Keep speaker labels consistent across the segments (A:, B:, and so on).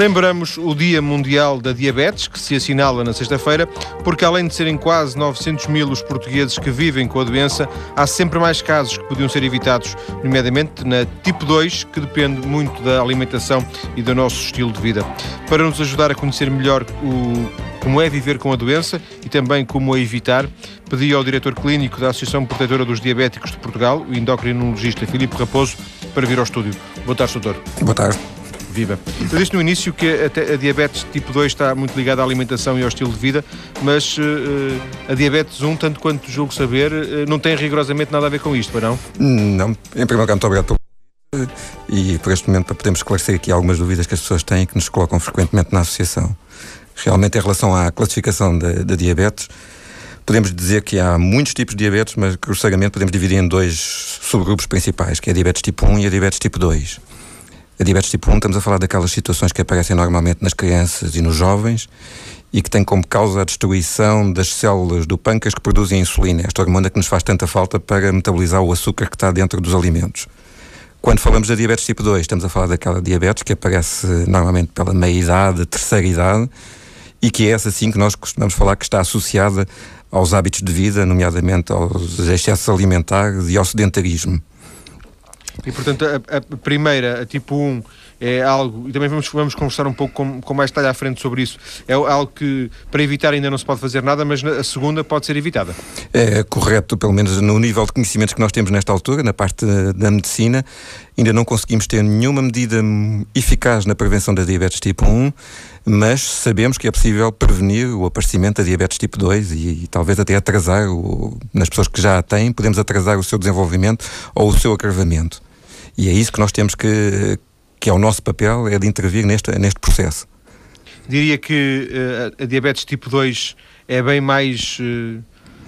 A: Lembramos o Dia Mundial da Diabetes, que se assinala na sexta-feira, porque além de serem quase 900 mil os portugueses que vivem com a doença, há sempre mais casos que podiam ser evitados, nomeadamente na tipo 2, que depende muito da alimentação e do nosso estilo de vida. Para nos ajudar a conhecer melhor o, como é viver com a doença e também como a evitar, pedi ao diretor clínico da Associação Protetora dos Diabéticos de Portugal, o endocrinologista Filipe Raposo, para vir ao estúdio. Boa tarde, doutor.
B: Boa tarde.
A: Viva. Eu disse no início que a, a, diabetes tipo 2 está muito ligada à alimentação e ao estilo de vida, mas uh, a diabetes 1, tanto quanto julgo saber, uh, não tem rigorosamente nada a ver com isto, para não?
B: Não. Em primeiro lugar, muito obrigado pelo e por este momento para podermos esclarecer aqui algumas dúvidas que as pessoas têm e que nos colocam frequentemente na associação. Realmente, em relação à classificação da diabetes, podemos dizer que há muitos tipos de diabetes, mas grosseiramente podemos dividir em dois subgrupos principais, que é a diabetes tipo 1 e a diabetes tipo 2. A diabetes tipo 1, estamos a falar daquelas situações que aparecem normalmente nas crianças e nos jovens e que têm como causa a destruição das células do pâncreas que produzem insulina, esta hormona que nos faz tanta falta para metabolizar o açúcar que está dentro dos alimentos. Quando falamos da diabetes tipo 2, estamos a falar daquela diabetes que aparece normalmente pela meia-idade, terceira idade, e que é essa sim que nós costumamos falar que está associada aos hábitos de vida, nomeadamente aos excessos alimentares e ao sedentarismo.
A: E, portanto, a, a, primeira, a tipo 1, é algo, e também vamos, vamos conversar um pouco com, com mais detalhe à frente sobre isso, é algo que para evitar ainda não se pode fazer nada, mas a segunda pode ser evitada.
B: É correto, pelo menos no nível de conhecimentos que nós temos nesta altura, na parte da medicina, ainda não conseguimos ter nenhuma medida eficaz na prevenção da diabetes tipo 1, mas sabemos que é possível prevenir o aparecimento da diabetes tipo 2 e, e talvez até atrasar, o, nas pessoas que já a têm, podemos atrasar o seu desenvolvimento ou o seu agravamento. E é isso que nós temos que, que é o nosso papel, é de intervir neste, neste processo.
A: Diria que uh, a diabetes tipo 2 é bem mais uh,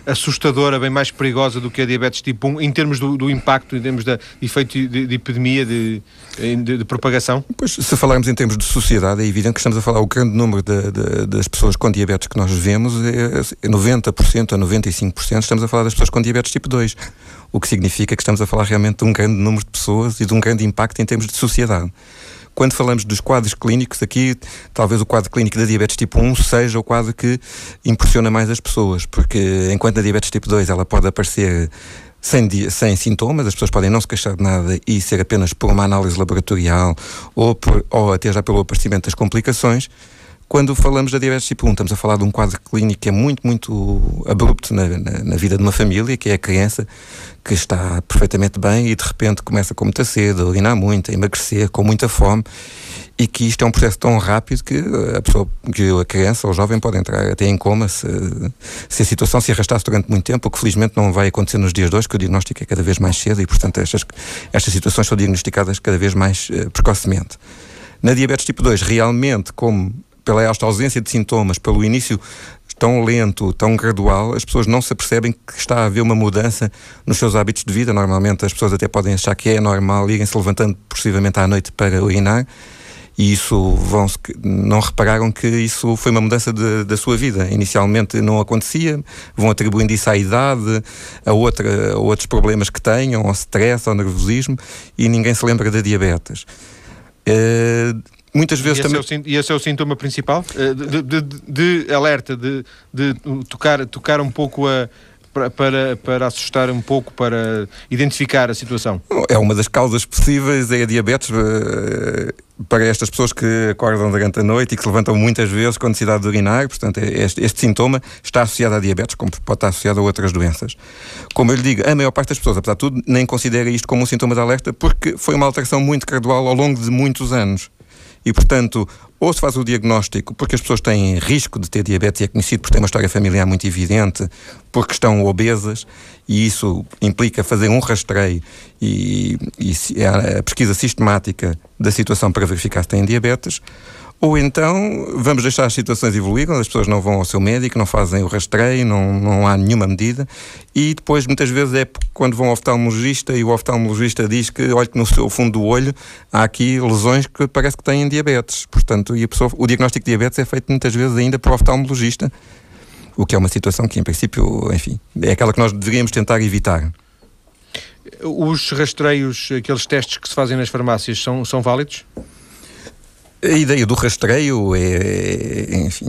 A: assustadora, bem mais perigosa do que a diabetes tipo 1, em termos do, do impacto, em termos de efeito de, de epidemia, de, de, de, propagação?
B: Pois, se falarmos em termos de sociedade, é evidente que estamos a falar o grande número das pessoas com diabetes que nós vemos, é 90% a 95% estamos a falar das pessoas com diabetes tipo 2, o que significa que estamos a falar realmente de um grande número de pessoas e de um grande impacto em termos de sociedade. Quando falamos dos quadros clínicos, aqui talvez o quadro clínico da diabetes tipo 1 seja o quadro que impressiona mais as pessoas, porque enquanto na diabetes tipo 2 ela pode aparecer sem, sem sintomas, as pessoas podem não se queixar de nada e ser apenas por uma análise laboratorial ou, por, ou até já pelo aparecimento das complicações. Quando falamos da diabetes tipo 1, estamos a falar de um quadro clínico que é muito, muito abrupto na, na, na, vida de uma família, que é a criança que está perfeitamente bem e de repente começa com muita sede, a urinar muito, a emagrecer, com muita fome e que isto é um processo tão rápido que a pessoa, que a criança ou o jovem pode entrar até em coma se, se a situação se arrastasse durante muito tempo, o que felizmente não vai acontecer nos dias hoje, que o diagnóstico é cada vez mais cedo e, portanto, estas, estas situações são diagnosticadas cada vez mais uh, precocemente. Na diabetes tipo 2, realmente, como pela esta ausência de sintomas, pelo início tão lento, tão gradual, as pessoas não se apercebem que está a haver uma mudança nos seus hábitos de vida. Normalmente as pessoas até podem achar que é normal irem-se levantando possivelmente à noite para urinar e isso vão não repararam que isso foi uma mudança de, da sua vida. Inicialmente não acontecia, vão atribuindo isso à idade, a, outra, a outros problemas que tenham, ao stress, ao nervosismo, e ninguém se lembra da diabetes. Uh, muitas vezes
A: e
B: também.
A: Esse é o, e esse é o sintoma principal? Eh, de, de, de, de alerta, de, tocar, tocar um pouco a. Para, para, assustar um pouco, para identificar a situação?
B: É uma das causas possíveis, é a diabetes uh, para estas pessoas que acordam durante a noite e que se levantam muitas vezes com necessidade de urinar. Portanto, é este, este, sintoma está associado à diabetes, como pode estar associado a outras doenças. Como eu lhe digo, a maior parte das pessoas, apesar de tudo, nem considera isto como um sintoma de alerta porque foi uma alteração muito gradual ao longo de muitos anos. E, portanto, ou se faz o diagnóstico porque as pessoas têm risco de ter diabetes e é conhecido por ter uma história familiar muito evidente, porque estão obesas, e isso implica fazer um rastreio e, e a pesquisa sistemática da situação para verificar se têm diabetes, ou então vamos deixar as situações evoluir, quando as pessoas não vão ao seu médico, não fazem o rastreio, não, não há nenhuma medida, e depois muitas vezes é quando vão ao oftalmologista e o oftalmologista diz que, olha que no seu fundo do olho há aqui lesões que parece que têm diabetes. Portanto, e a pessoa, o diagnóstico de diabetes é feito muitas vezes ainda por oftalmologista, o que é uma situação que, em princípio, enfim, é aquela que nós deveríamos tentar evitar.
A: Os rastreios, aqueles testes que se fazem nas farmácias, são, são válidos?
B: A ideia do rastreio é, enfim,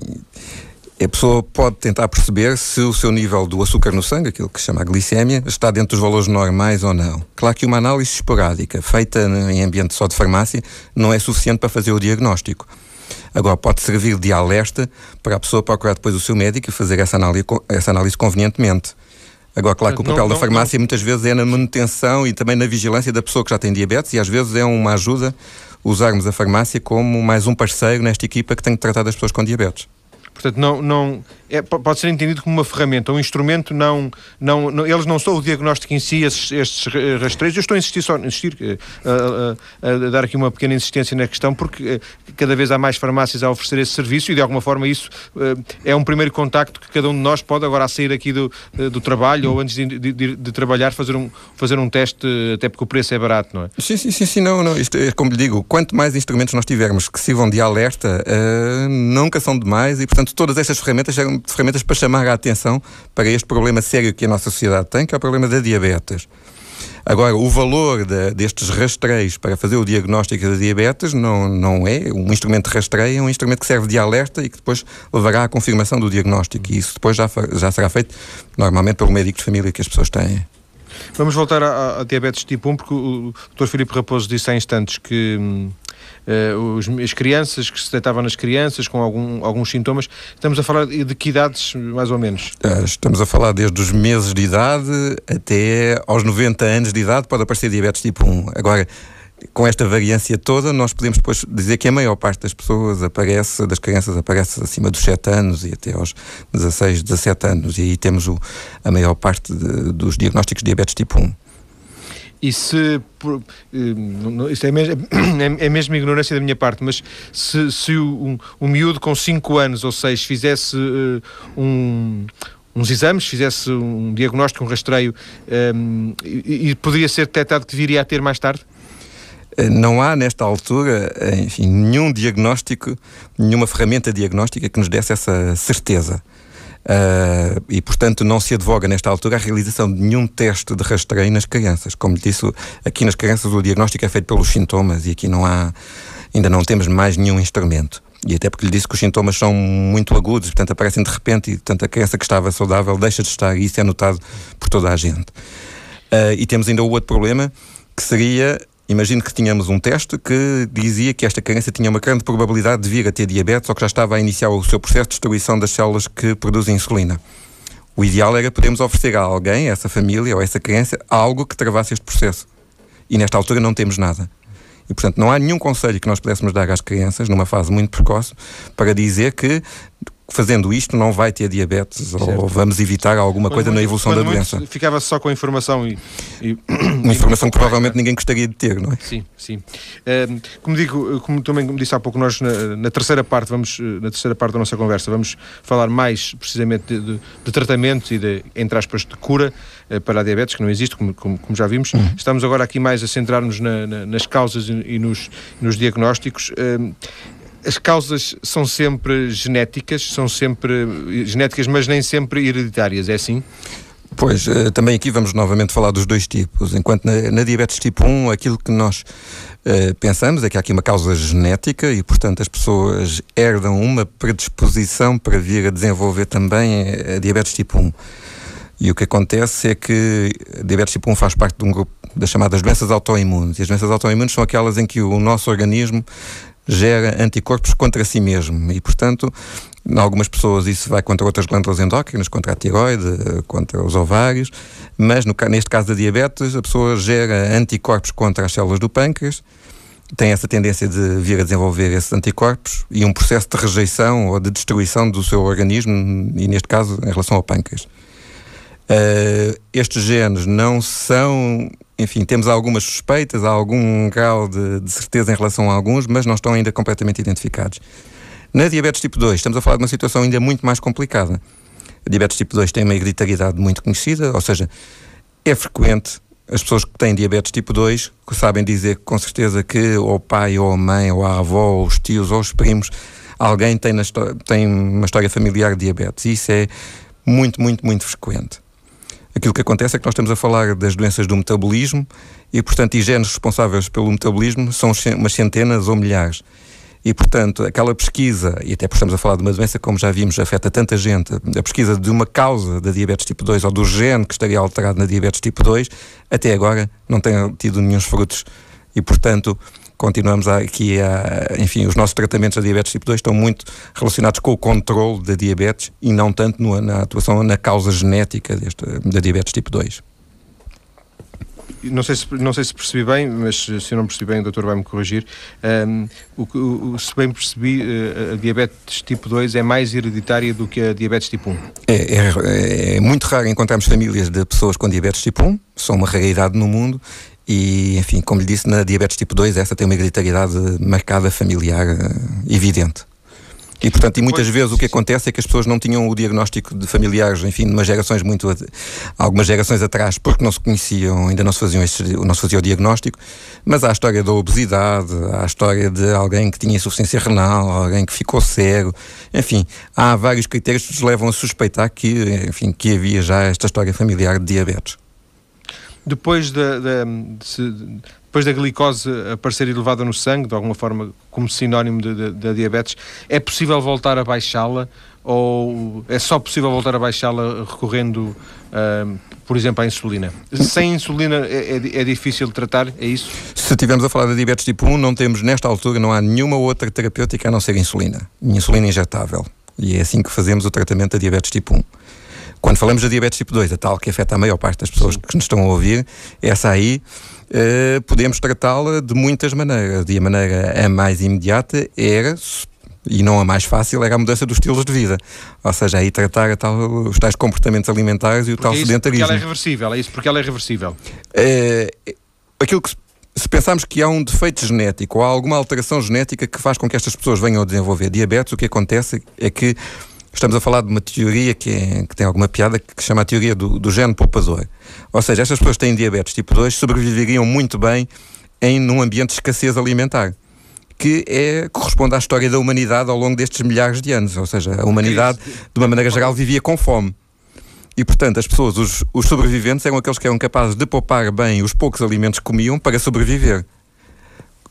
B: a pessoa pode tentar perceber se o seu nível do açúcar no sangue, aquilo que se chama a glicémia, está dentro dos valores normais ou não. Claro que uma análise esporádica, feita em ambiente só de farmácia, não é suficiente para fazer o diagnóstico. Agora, pode servir de alerta para a pessoa procurar depois o seu médico e fazer essa análise, essa análise convenientemente. Agora, claro que o papel não, da farmácia não. muitas vezes é na manutenção e também na vigilância da pessoa que já tem diabetes e às vezes é uma ajuda usarmos a farmácia como mais um parceiro nesta equipa que tem que tratar das pessoas com diabetes.
A: Portanto, não, não, é, pode ser entendido como uma ferramenta, um instrumento, não, não, não eles não são o diagnóstico em si, esses, estes rastreios. Eu estou a insistir só, insistir, eh, a, a, a, dar aqui uma pequena insistência na questão, porque eh, cada vez há mais farmácias a oferecer esse serviço e de alguma forma isso eh, é um primeiro contacto que cada um de nós pode agora a sair aqui do, do trabalho ou antes de, de, de, trabalhar fazer um, fazer um teste, até porque o preço é barato, não é?
B: Sim, sim, sim, sim não, não. Isto é como lhe digo, quanto mais instrumentos nós tivermos que sirvam de alerta, uh, nunca são demais e portanto todas estas ferramentas são ferramentas para chamar a atenção para este problema sério que a nossa sociedade tem, que é o problema da diabetes. Agora, o valor de, destes rastreios para fazer o diagnóstico da diabetes não, não é um instrumento de rastreio, é um instrumento que serve de alerta e que depois levará à confirmação do diagnóstico. E isso depois já, já será feito normalmente pelo médico de família que as pessoas têm.
A: Vamos voltar à, à diabetes tipo 1, porque o Dr. Filipe Raposo disse há instantes que. Hum, uh, os, as crianças, que se deitavam nas crianças com algum, alguns sintomas. Estamos a falar de que idades, mais ou menos?
B: Uh, estamos a falar desde os meses de idade até aos 90 anos de idade, pode aparecer diabetes tipo 1. Agora, com esta variância toda, nós podemos depois dizer que a maior parte das pessoas aparece, das crianças aparece acima dos 7 anos e até aos 16, 17 anos. E aí temos o, a maior parte de, dos diagnósticos de diabetes tipo 1.
A: E se. Eh, isto é mesmo, é, é mesmo ignorância da minha parte, mas se, se o, um, um miúdo com 5 anos ou 6 fizesse uh, um uns exames, fizesse um diagnóstico, um rastreio um, e, e, poderia ser detectado que viria a ter mais tarde?
B: Eh, não há, nesta altura, enfim, nenhum diagnóstico, nenhuma ferramenta diagnóstica que nos desse essa certeza. Uh, e, portanto, não se advoga nesta altura a realização de nenhum teste de rastreio nas crianças. Como disse, aqui nas crianças o diagnóstico é feito pelos sintomas e aqui não há, ainda não temos mais nenhum instrumento. E até porque lhe disse que os sintomas são muito agudos, portanto aparecem de repente e, portanto, a criança que estava saudável deixa de estar e isso é notado por toda a gente. Uh, e temos ainda o outro problema, que seria Imagino que tínhamos um teste que dizia que esta criança tinha uma grande probabilidade de vir a ter diabetes ou que já estava a iniciar o seu processo de destruição das células que produzem insulina. O ideal era podermos oferecer a alguém, a essa família ou a essa criança, algo que travasse este processo. E nesta altura não temos nada. E, portanto, não há nenhum conselho que nós pudéssemos dar às crianças, numa fase muito precoce, para dizer que fazendo isto não vai ter diabetes certo. ou vamos evitar alguma coisa na evolução da doença.
A: Ficava só com a informação e. e
B: uma informação que provavelmente ninguém gostaria de ter, não é?
A: Sim, sim. Uh, como digo, como também como disse há pouco, nós na, na, terceira parte, vamos, na terceira parte da nossa conversa, vamos falar mais precisamente de, de, de tratamento e de, entre aspas, de cura uh, para a diabetes, que não existe, como, como, como já vimos. Uhum. Estamos agora aqui mais a centrar-nos na, na, nas causas e, e nos, nos diagnósticos. Uh, as causas são sempre genéticas, são sempre genéticas, mas nem sempre hereditárias, é assim?
B: Pois, eh, também aqui vamos novamente falar dos dois tipos. Enquanto na, na diabetes tipo 1, aquilo que nós uh, pensamos é que há aqui uma causa genética e, portanto, as pessoas herdam uma predisposição para vir a desenvolver também a diabetes tipo 1. E o que acontece é que a diabetes tipo 1 faz parte de um grupo das chamadas doenças autoimunes. E as doenças autoimunes são aquelas em que o nosso organismo gera anticorpos contra si mesmo e, portanto, em algumas pessoas isso vai contra outras glândulas endócrinas, contra a tiroide, contra os ovários, mas no, neste caso da diabetes, a pessoa gera anticorpos contra as células do pâncreas, tem essa tendência de vir a desenvolver esses anticorpos e um processo de rejeição ou de destruição do seu organismo, e neste caso em relação ao pâncreas. Uh, estes genes não são enfim, temos algumas suspeitas, há algum grau de, de, certeza em relação a alguns, mas não estão ainda completamente identificados. Na diabetes tipo 2, estamos a falar de uma situação ainda muito mais complicada. A diabetes tipo 2 tem uma hereditariedade muito conhecida, ou seja, é frequente as pessoas que têm diabetes tipo 2 que sabem dizer com certeza que ou o pai, ou a mãe, ou a avó, ou os tios, ou os primos, alguém tem, tem uma história familiar de diabetes. Isso é muito, muito, muito frequente. Aquilo que acontece é que nós estamos a falar das doenças do metabolismo e, portanto, e genes responsáveis pelo metabolismo são umas centenas ou milhares. E, portanto, aquela pesquisa, e até porque estamos a falar de uma doença, como já vimos, afeta tanta gente, a pesquisa de uma causa da diabetes tipo 2 ou do gene que estaria alterado na diabetes tipo 2, até agora não tem tido nenhum frutos. E, portanto, continuamos aqui a, enfim, os nossos tratamentos da diabetes tipo 2 estão muito relacionados com o controle da diabetes e não tanto no, na atuação na causa genética desta, da diabetes tipo 2
A: não sei, se, não sei se percebi bem, mas se eu não percebi bem, o doutor vai-me corrigir. Um, o, o, se bem percebi, eh, a diabetes tipo 2 é mais hereditária do que a diabetes tipo 1.
B: É, é, é muito raro encontrarmos famílias de pessoas com diabetes tipo 1, são uma raridade no mundo e, enfim, como lhe disse, na diabetes tipo 2, essa tem uma hereditariedade marcada familiar uh, evidente. E, portanto, e muitas vezes o que acontece é que as pessoas não tinham o diagnóstico de familiares, enfim, de umas gerações muito. algumas gerações atrás, porque não se conheciam, ainda não se faziam não se fazia o diagnóstico. Mas há a história da obesidade, há a história de alguém que tinha insuficiência renal, alguém que ficou cego. Enfim, há vários critérios que nos levam a suspeitar que, enfim, que havia já esta história familiar de diabetes.
A: Depois de, de, de, depois da glicose aparecer elevada no sangue, de alguma forma como sinónimo da diabetes, é possível voltar a baixá-la ou é só possível voltar a baixá-la recorrendo, uh, por exemplo, à insulina? Sem insulina é, é, é, difícil de tratar, é isso?
B: Se estivermos a falar da diabetes tipo 1, não temos, nesta altura, não há nenhuma outra terapêutica a não ser insulina. Insulina injetável. E é assim que fazemos o tratamento da diabetes tipo 1. Quando falamos da diabetes tipo 2, a tal que afeta a maior parte das pessoas Sim. que nos estão a ouvir, essa aí uh, podemos tratá-la de muitas maneiras. E a maneira a mais imediata era e não a mais fácil era a mudança dos estilos de vida. Ou seja, aí tratar a tal, os tais comportamentos alimentares e o porque tal é isso, sedentarismo.
A: Porque ela é reversível, é isso porque ela é reversível.
B: Uh, aquilo que se pensarmos que há um defeito genético ou há alguma alteração genética que faz com que estas pessoas venham a desenvolver diabetes, o que acontece é que estamos a falar de uma teoria que, é, que tem alguma piada que se chama a teoria do, do gene poupador. Ou seja, estas pessoas que têm diabetes tipo 2 sobreviveriam muito bem em num ambiente de escassez alimentar que é, corresponde à história da humanidade ao longo destes milhares de anos. Ou seja, a humanidade, de uma maneira geral, vivia com fome. E, portanto, as pessoas, os, os sobreviventes, eram aqueles que eram capazes de poupar bem os poucos alimentos que comiam para sobreviver.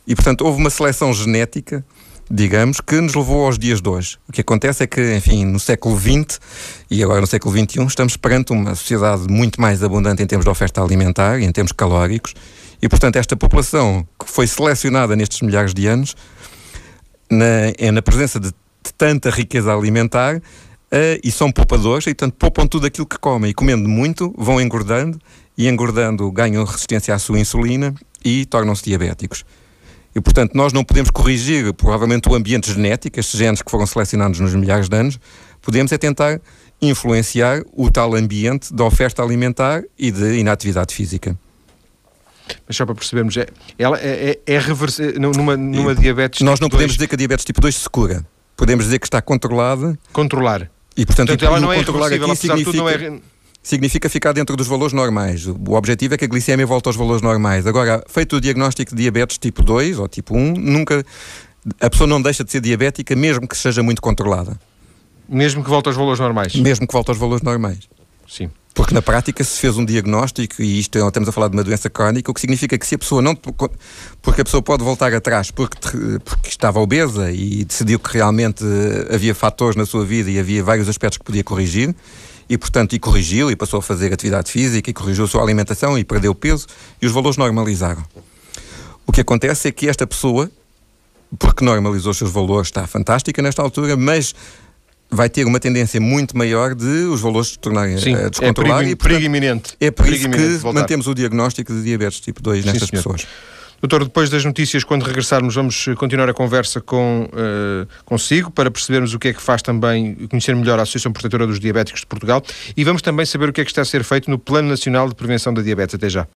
B: E, portanto, houve uma seleção genética digamos, que nos levou aos dias de hoje. O que acontece é que, enfim, no século XX e agora no século XXI, estamos perante uma sociedade muito mais abundante em termos de oferta alimentar e em termos calóricos, e, portanto, esta população que foi selecionada nestes milhares de anos, na, é na presença de, de tanta riqueza alimentar, uh, e são poupadores, e, portanto, poupam tudo aquilo que comem, e comendo muito, vão engordando, e engordando ganham resistência à sua insulina e tornam-se diabéticos. E, portanto, nós não podemos corrigir, provavelmente, o ambiente genético, estes genes que foram selecionados nos milhares de anos, podemos é tentar influenciar o tal ambiente da oferta alimentar e de inatividade física.
A: Mas só para percebermos, é, ela é, é, é reversível numa, numa diabetes
B: Nós tipo não podemos 2... dizer que a diabetes tipo 2 se cura. Podemos dizer que está controlada.
A: Controlar.
B: E, portanto, portanto ela não é controlar aqui significa... Não é significa ficar dentro dos valores normais. O objetivo é que a glicemia volte aos valores normais. Agora, feito o diagnóstico de diabetes tipo 2 ou tipo 1, nunca a pessoa não deixa de ser diabética mesmo que seja muito controlada.
A: Mesmo que volte aos valores normais?
B: Mesmo que volte aos valores normais.
A: Sim.
B: Porque na prática se fez um diagnóstico, e isto estamos a falar de uma doença crónica, o que significa que se a pessoa não. Porque a pessoa pode voltar atrás porque, porque estava obesa e decidiu que realmente havia fatores na sua vida e havia vários aspectos que podia corrigir, e, portanto, e corrigiu e passou a fazer atividade física e corrigiu a sua alimentação e perdeu peso e os valores normalizaram. O que acontece é que esta pessoa, porque normalizou os seus valores, está fantástica nesta altura, mas vai ter uma tendência muito maior de os valores se tornarem Sim, a descontrolar. É
A: perigo, e, portanto, perigo iminente.
B: É por perigo isso que mantemos o diagnóstico de diabetes tipo 2 nestas Sim, pessoas.
A: Doutor, depois das notícias, quando regressarmos, vamos continuar a conversa com, uh, consigo para percebermos o que é que faz também, conhecer melhor a Associação Protetora dos Diabéticos de Portugal e vamos também saber o que é que está a ser feito no Plano Nacional de Prevenção da Diabetes. Até já.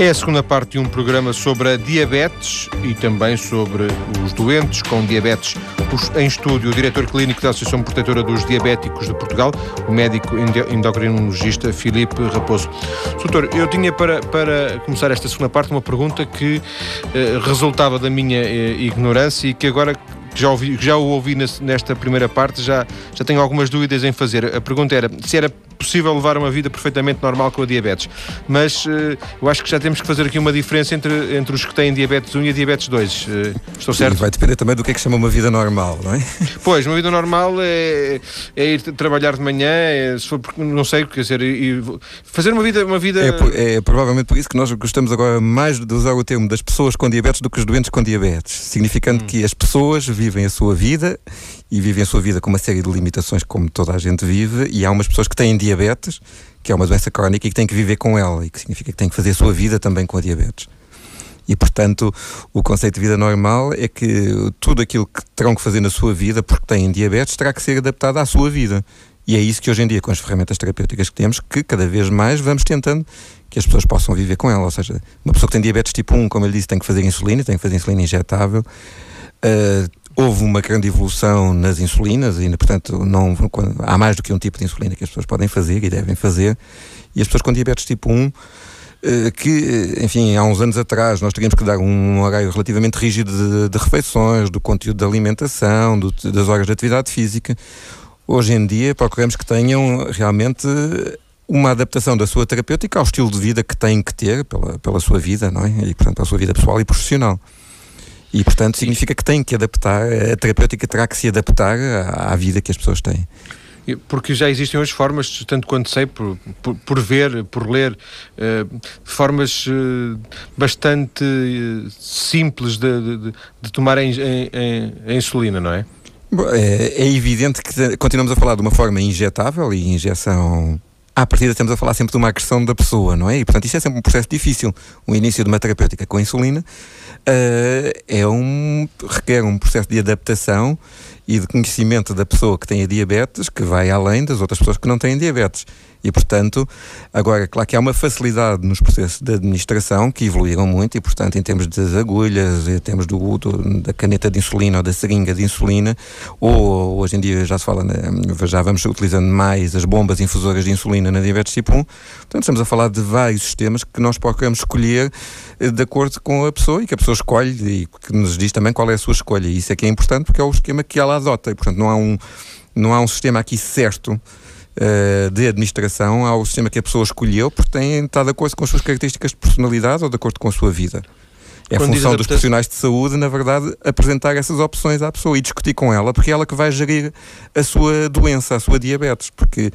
A: É a segunda parte de um programa sobre a diabetes e também sobre os doentes com diabetes. Em estúdio, o diretor clínico da Associação Protetora dos Diabéticos de Portugal, o médico endocrinologista Filipe Raposo. Doutor, eu tinha para, para começar esta segunda parte uma pergunta que eh, resultava da minha eh, ignorância e que agora já, ouvi, já o ouvi nesta primeira parte, já, já tenho algumas dúvidas em fazer. A pergunta era se era possível levar uma vida perfeitamente normal com a diabetes. Mas uh, eu acho que já temos que fazer aqui uma diferença entre, entre os que têm diabetes 1 e diabetes 2. Uh, estou certo?
B: vai depender também do que é que chama uma vida normal, não é?
A: Pois, uma vida normal é, é ir trabalhar de manhã, é, se for, não sei, quer dizer, e, fazer uma vida. Uma vida...
B: É, é, provavelmente por isso que nós gostamos agora mais de usar o termo das pessoas com diabetes do que os doentes com diabetes, significando hum. que as pessoas vivem a sua vida e vivem a sua vida com uma série de limitações, como toda a gente vive, e há umas pessoas que têm diabetes, que é uma doença crónica e que têm que viver com ela, e que significa que têm que fazer a sua vida também com a diabetes. E, portanto, o conceito de vida normal é que tudo aquilo que terão que fazer na sua vida, porque têm diabetes, terá que ser adaptado à sua vida. E é isso que hoje em dia, com as ferramentas terapêuticas que temos, que cada vez mais vamos tentando que as pessoas possam viver com ela. Ou seja, uma pessoa que tem diabetes tipo 1, como ele disse, tem que fazer insulina, tem que fazer insulina injetável. Uh, houve uma grande evolução nas insulinas e, portanto, não, há mais do que um tipo de insulina que as pessoas podem fazer e devem fazer. E as pessoas com diabetes tipo 1 eh, que, enfim, há uns anos atrás nós teríamos que dar um horário relativamente rígido de, de refeições, do conteúdo da alimentação, do, das horas de atividade física. Hoje em dia procuramos que tenham realmente uma adaptação da sua terapêutica ao estilo de vida que têm que ter pela, pela sua vida, não é? E, portanto, pela sua vida pessoal e profissional. E, portanto, significa que tem que adaptar, a terapêutica terá que se adaptar à, à vida que as pessoas têm.
A: Porque já existem hoje formas, tanto quanto sei, por, por, por ver, por ler, uh, formas uh, bastante uh, simples de, de, de tomar a, a, a, insulina, não é?
B: É, é evidente que continuamos a falar de uma forma injetável e injeção à partida estamos a falar sempre de uma agressão da pessoa, não é? E portanto isto é sempre um processo difícil. O início de uma terapêutica com insulina uh, é um, requer um processo de adaptação e de conhecimento da pessoa que tem a diabetes que vai além das outras pessoas que não têm diabetes. E, portanto, agora, claro que há uma facilidade nos processos de administração que evoluíram muito e, portanto, em termos das agulhas, em termos do, do, da caneta de insulina ou da seringa de insulina, ou hoje em dia já se fala, já vamos utilizando mais as bombas infusoras de insulina na diabetes tipo 1. Portanto, estamos a falar de vários sistemas que nós procuramos escolher eh, de acordo com a pessoa e que a pessoa escolhe e que nos diz também qual é a sua escolha. E isso é que é importante porque é o esquema que ela adota. E, portanto, não há um, não há um sistema aqui certo uh, de administração ao sistema que a pessoa escolheu, porque tem estado de acordo com as suas características de personalidade ou de acordo com a sua vida. É a função dos profissionais de saúde, na verdade, apresentar essas opções à pessoa e discutir com ela, porque é ela que vai gerir a sua doença, a sua diabetes, porque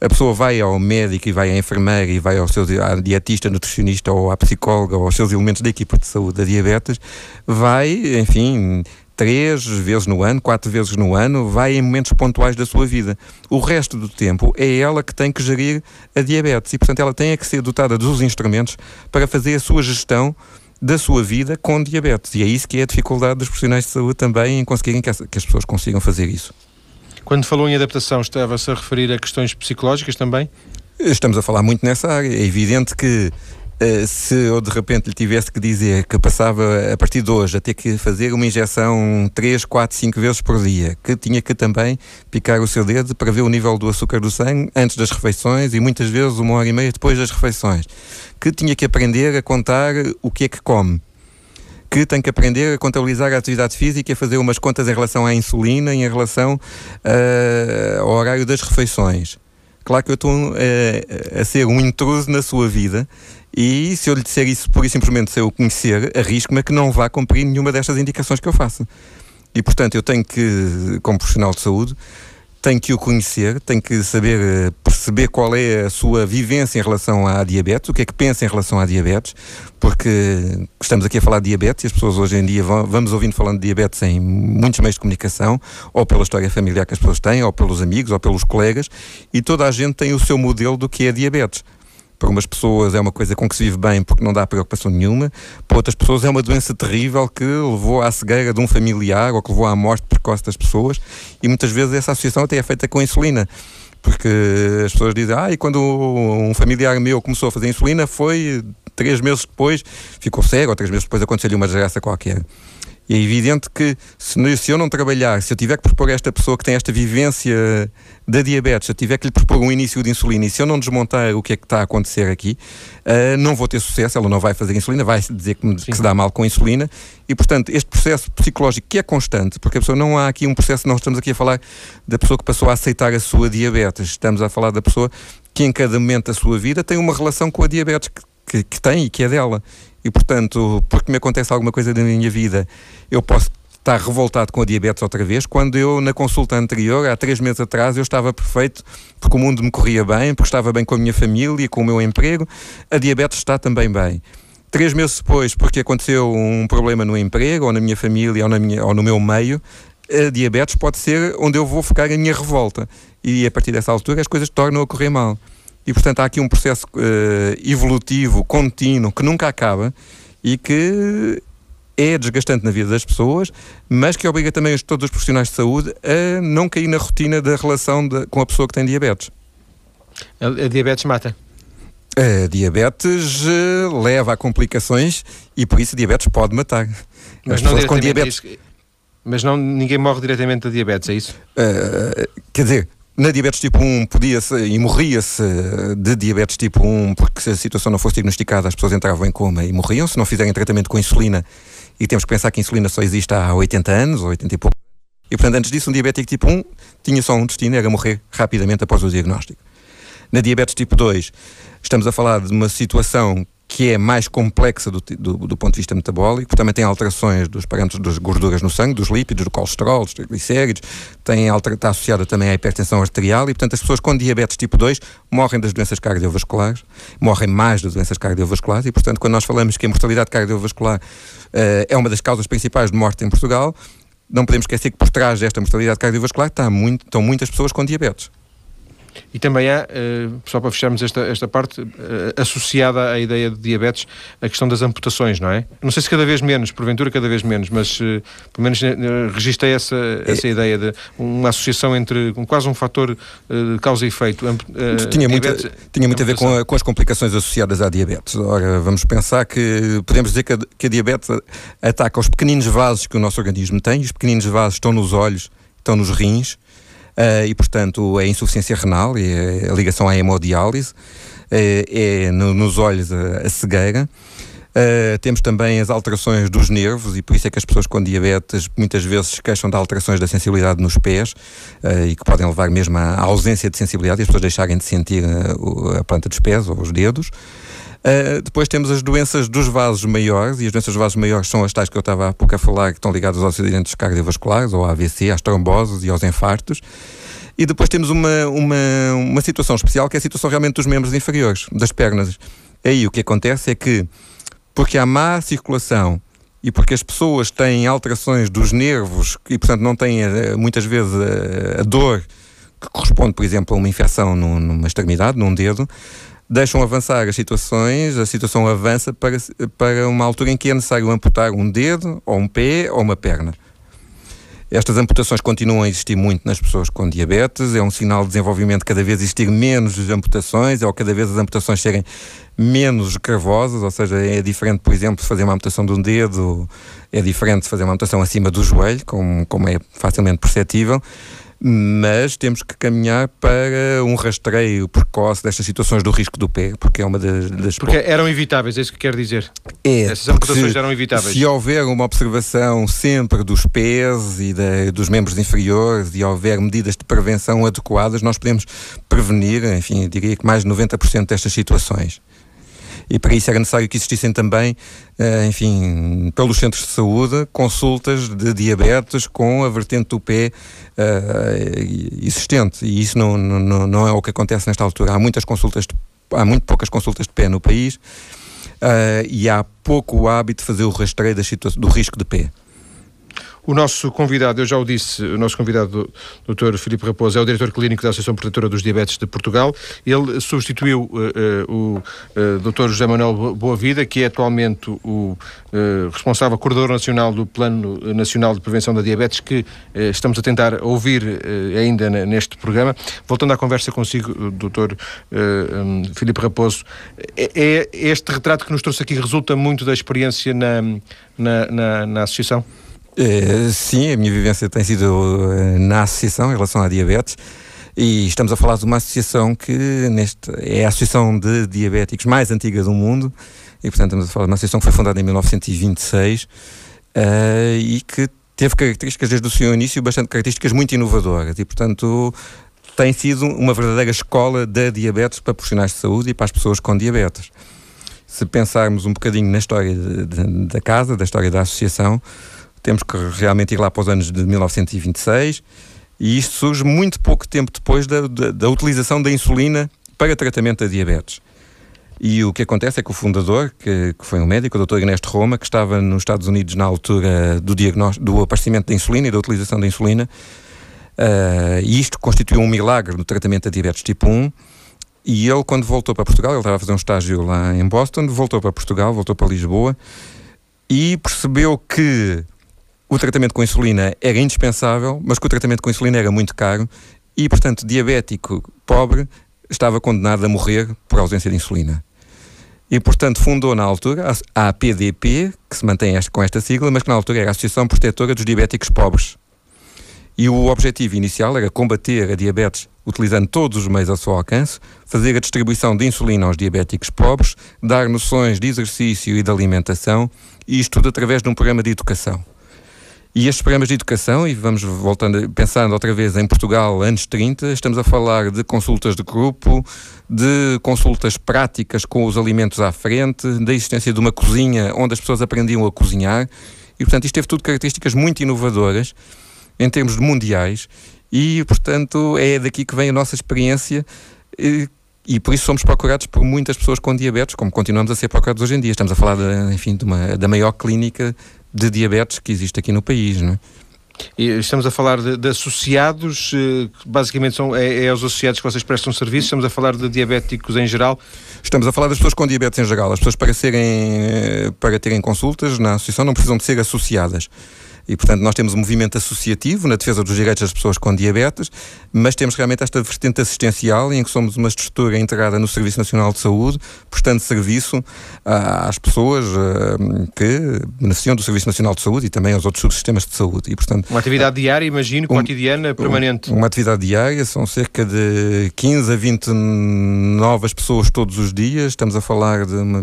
B: a pessoa vai ao médico e vai à enfermeira e vai ao seu à dietista, nutricionista ou à psicóloga ou aos seus elementos da equipa de saúde da diabetes, vai, enfim, três vezes no ano, quatro vezes no ano, vai em momentos pontuais da sua vida. O resto do tempo é ela que tem que gerir a diabetes e, portanto, ela tem que ser dotada dos instrumentos para fazer a sua gestão da sua vida com diabetes. E é isso que é a dificuldade dos profissionais de saúde também em conseguirem que as, pessoas consigam fazer isso.
A: Quando falou em adaptação, estava-se a referir a questões psicológicas também?
B: Estamos a falar muito nessa área. É evidente que se eu de repente lhe tivesse que dizer que passava a partir de hoje a ter que fazer uma injeção 3, 4, 5 vezes por dia, que tinha que também picar o seu dedo para ver o nível do açúcar do sangue antes das refeições e muitas vezes uma hora e meia depois das refeições, que tinha que aprender a contar o que é que come, que tem que aprender a contabilizar a atividade física e a fazer umas contas em relação à insulina em relação uh, ao horário das refeições. Claro que eu estou uh, a ser um intruso na sua vida e se eu lhe disser isso pura e simplesmente sem o conhecer, arrisco-me a que não vá cumprir nenhuma destas indicações que eu faço. E portanto eu tenho que, como profissional de saúde, tenho que o conhecer, tenho que saber eh, perceber qual é a sua vivência em relação à diabetes, o que é que pensa em relação à diabetes, porque estamos aqui a falar de diabetes e as pessoas hoje em dia vão, vamos ouvindo falando de diabetes em muitos meios de comunicação, ou pela história familiar que as pessoas têm, ou pelos amigos, ou pelos colegas, e toda a gente tem o seu modelo do que é diabetes. Para umas pessoas é uma coisa com que se vive bem porque não dá preocupação nenhuma. Para outras pessoas é uma doença terrível que levou à cegueira de um familiar ou que levou à morte precoce das pessoas. E muitas vezes essa associação até é feita com insulina. Porque as pessoas dizem, ah, e quando um familiar meu começou a fazer insulina foi três meses depois, ficou cego, ou três meses depois aconteceu-lhe uma desgraça qualquer. E é evidente que se, se, eu não trabalhar, se eu tiver que propor a esta pessoa que tem esta vivência da diabetes, se eu tiver que lhe propor um início de insulina e se eu não desmontar o que é que está a acontecer aqui, uh, não vou ter sucesso, ela não vai fazer insulina, vai dizer que, que, se dá mal com a insulina e, portanto, este processo psicológico que é constante, porque a pessoa não há aqui um processo, não estamos aqui a falar da pessoa que passou a aceitar a sua diabetes, estamos a falar da pessoa que em cada momento da sua vida tem uma relação com a diabetes que, que, que tem e que é dela. E, portanto, porque me acontece alguma coisa na minha vida, eu posso estar revoltado com a diabetes outra vez, quando eu, na consulta anterior, há três meses atrás, eu estava perfeito, porque o mundo me corria bem, porque estava bem com a minha família, com o meu emprego, a diabetes está também bem. Três meses depois, porque aconteceu um problema no emprego, ou na minha família, ou, na minha, ou no meu meio, a diabetes pode ser onde eu vou focar a minha revolta. E a partir dessa altura as coisas tornam a correr mal. E portanto há aqui um processo uh, evolutivo, contínuo, que nunca acaba e que é desgastante na vida das pessoas, mas que obriga também todos os profissionais de saúde a não cair na rotina da relação de, com a pessoa que tem diabetes.
A: A, a diabetes mata?
B: A diabetes uh, leva a complicações e por isso a diabetes pode matar.
A: Mas As pessoas com diabetes. Mas não, ninguém morre diretamente da diabetes, é isso?
B: Uh, quer dizer, na diabetes tipo 1 podia-se e morria-se de diabetes tipo 1 porque se a situação não fosse diagnosticada as pessoas entravam em coma e morriam se não fizerem tratamento com insulina e temos que pensar que a insulina só existe há 80 anos ou 80 e pouco e portanto antes disso um diabético tipo 1 tinha só um destino, era morrer rapidamente após o diagnóstico. Na diabetes tipo 2 estamos a falar de uma situação que é mais complexa do, do, do, ponto de vista metabólico, também tem alterações dos parâmetros das gorduras no sangue, dos lípidos, do colesterol, dos triglicéridos, tem está associada também à hipertensão arterial e, portanto, as pessoas com diabetes tipo 2 morrem das doenças cardiovasculares, morrem mais das doenças cardiovasculares e, portanto, quando nós falamos que a mortalidade cardiovascular uh, é uma das causas principais de morte em Portugal, não podemos esquecer que por trás desta mortalidade cardiovascular está muito, estão muitas pessoas com diabetes.
A: E também há, uh, só para fecharmos esta, esta parte, uh, associada à ideia de diabetes, a questão das amputações, não é? Não sei se cada vez menos, porventura cada vez menos, mas uh, pelo menos registrei essa, essa é. ideia de uma associação entre quase um fator de causa e efeito.
B: tinha, muito, tinha muito a ver com, a, com, as complicações associadas à diabetes. Ora, vamos pensar que podemos dizer que a, que a diabetes ataca os pequeninos vasos que o nosso organismo tem, os pequeninos vasos estão nos olhos, estão nos rins, uh, e, portanto, a insuficiência renal e a ligação à hemodiálise, uh, é no, nos olhos a, a cegueira. Uh, temos também as alterações dos nervos e por isso é que as pessoas com diabetes muitas vezes se queixam de alterações da sensibilidade nos pés uh, e que podem levar mesmo à, ausência de sensibilidade e as pessoas deixarem de sentir a, a planta dos pés ou os dedos. Uh, depois temos as doenças dos vasos maiores, e as doenças dos vasos maiores são as tais que eu estava há pouco a falar, que estão ligadas aos acidentes cardiovasculares, ou AVC, às tromboses e aos infartos. E depois temos uma, uma, uma situação especial, que é a situação realmente dos membros inferiores, das pernas. Aí o que acontece é que, porque há má circulação e porque as pessoas têm alterações dos nervos e, portanto, não têm eh, muitas vezes a, a dor que corresponde, por exemplo, a uma infecção numa extremidade, num dedo, deixam avançar as situações, a situação avança para, para uma altura em que é necessário amputar um dedo, ou um pé, ou uma perna. Estas amputações continuam a existir muito nas pessoas com diabetes, é um sinal de desenvolvimento cada vez existir menos amputações, ou cada vez as amputações serem menos gravosas, ou seja, é diferente, por exemplo, fazer uma amputação de um dedo, é diferente fazer uma amputação acima do joelho, como, como é facilmente perceptível mas temos que caminhar para um rastreio precoce destas situações do risco do pé, porque é uma das. das
A: porque eram evitáveis, é isso que quer dizer?
B: É.
A: Essas amputações eram evitáveis.
B: Se houver uma observação sempre dos pés e dos membros inferiores e houver medidas de prevenção adequadas, nós podemos prevenir, enfim, diria que mais de 90% destas situações e para isso era necessário que existissem também, eh, enfim, pelos centros de saúde, consultas de diabetes com a vertente do pé uh, existente. E isso não, não, não é o que acontece nesta altura. Há muitas consultas, de, há muito poucas consultas de pé no país uh, e há pouco hábito de fazer o rastreio do risco de pé.
A: O nosso convidado, eu já o disse, o nosso convidado, Dr. Filipe Raposo, é o diretor clínico da Associação Protetora dos Diabetes de Portugal. Ele substituiu uh, o uh, eh, Dr. José Manuel Boavida, que é atualmente o responsável, coordenador nacional do Plano Nacional de Prevenção da Diabetes, que estamos a tentar ouvir ainda neste programa. Voltando à conversa consigo, Dr. Um, Filipe Raposo, é, é este retrato que nos trouxe aqui resulta muito da experiência na, na, na, na associação?
B: Uh, sim, a minha vivência tem sido uh, na associação em relação à diabetes. E estamos a falar de uma associação que neste, é a associação de diabéticos mais antiga do mundo. E, portanto, estamos a falar de uma associação que foi fundada em 1926 uh, e que teve características desde o seu início, bastante características muito inovadoras. E, portanto, tem sido uma verdadeira escola da diabetes para profissionais de saúde e para as pessoas com diabetes. Se pensarmos um bocadinho na história de, de, da casa, da história da associação, temos que realmente ir lá para os anos de 1926 e isto surge muito pouco tempo depois da, da, da utilização da insulina para tratamento da diabetes. E o que acontece é que o fundador, que, que foi um médico, o Dr. Ernesto Roma, que estava nos Estados Unidos na altura do, do aparecimento da insulina e da utilização da insulina, uh, e isto constituiu um milagre no tratamento da diabetes tipo 1. E ele, quando voltou para Portugal, ele estava a fazer um estágio lá em Boston, voltou para Portugal, voltou para Lisboa e percebeu que o tratamento com insulina era indispensável, mas que o tratamento com insulina era muito caro e, portanto, diabético pobre estava condenado a morrer por ausência de insulina. E, portanto, fundou na altura a APDP, que se mantém com esta sigla, mas que na altura era a Associação Protetora dos Diabéticos Pobres. E o objetivo inicial era combater a diabetes utilizando todos os meios ao seu alcance, fazer a distribuição de insulina aos diabéticos pobres, dar noções de exercício e de alimentação, e isto tudo através de um programa de educação. E estes programas de educação, e vamos voltando, pensando outra vez em Portugal, anos 30, estamos a falar de consultas de grupo, de consultas práticas com os alimentos à frente, da existência de uma cozinha onde as pessoas aprendiam a cozinhar. E, portanto, isto teve tudo características muito inovadoras em termos mundiais e, portanto, é daqui que vem a nossa experiência e, e por isso somos procurados por muitas pessoas com diabetes, como continuamos a ser procurados hoje em dia. Estamos a falar, de, enfim, de uma, da maior clínica de diabetes que existe aqui no país, não é?
A: Estamos a falar de, de associados, eh, basicamente são, é, é aos associados que vocês prestam serviço, estamos a falar de diabéticos em geral.
B: Estamos a falar das pessoas com diabetes em geral. As pessoas para, serem, eh, para terem consultas na associação não precisam de ser associadas. E, portanto, nós temos um movimento associativo na defesa dos direitos das pessoas com diabetes, mas temos realmente esta vertente assistencial em que somos uma estrutura integrada no Serviço Nacional de Saúde, prestando serviço às pessoas uh, que beneficiam do Serviço Nacional de Saúde e também aos outros subsistemas de saúde. E, portanto,
A: uma atividade diária, imagino, um, cotidiana, permanente.
B: Uma atividade diária, são cerca de 15 a 20 novas pessoas todos os dias, estamos a falar de uma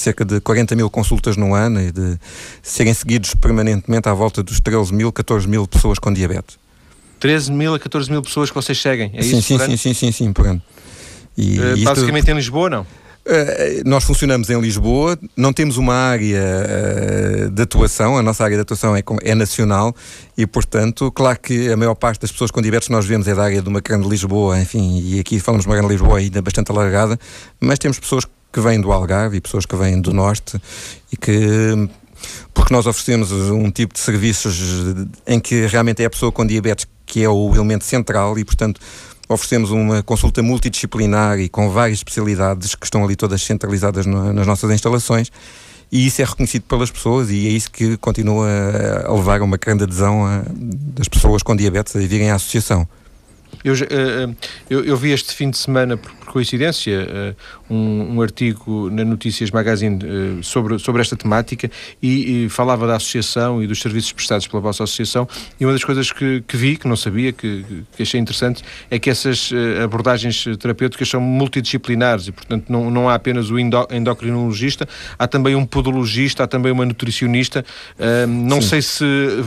B: cerca de 40 mil consultas no ano e de serem seguidos permanentemente à volta dos 13 mil, 14 mil pessoas com diabetes.
A: 13 mil a 14 mil pessoas que vocês seguem, é
B: sim,
A: isso?
B: Sim, sim, sim, sim, sim, por ano.
A: E, uh, basicamente isto... em Lisboa, não?
B: Uh, nós funcionamos em Lisboa, não temos uma área uh, de atuação, a nossa área de atuação é, é, nacional e, portanto, claro que a maior parte das pessoas com diabetes nós vemos é da área de uma grande Lisboa, enfim, e aqui falamos de uma grande Lisboa ainda bastante alargada, mas temos pessoas que vêm do Algarve e pessoas que vêm do Norte e que porque nós oferecemos um tipo de serviços em que realmente é a pessoa com diabetes que é o elemento central e, portanto, oferecemos uma consulta multidisciplinar e com várias especialidades que estão ali todas centralizadas no, nas nossas instalações e isso é reconhecido pelas pessoas e é isso que continua a levar a uma grande adesão a, das pessoas com diabetes a virem à associação.
A: Eu, uh, eu, eu, vi este fim de semana, por, coincidência, uh, um, um, artigo na Notícias Magazine sobre, sobre esta temática e, e, falava da associação e dos serviços prestados pela vossa associação. E uma das coisas que, que vi, que não sabia, que, que achei interessante, é que essas abordagens terapêuticas são multidisciplinares e, portanto, não, não há apenas o endocrinologista, há também um podologista, há também uma nutricionista. não Sim. sei se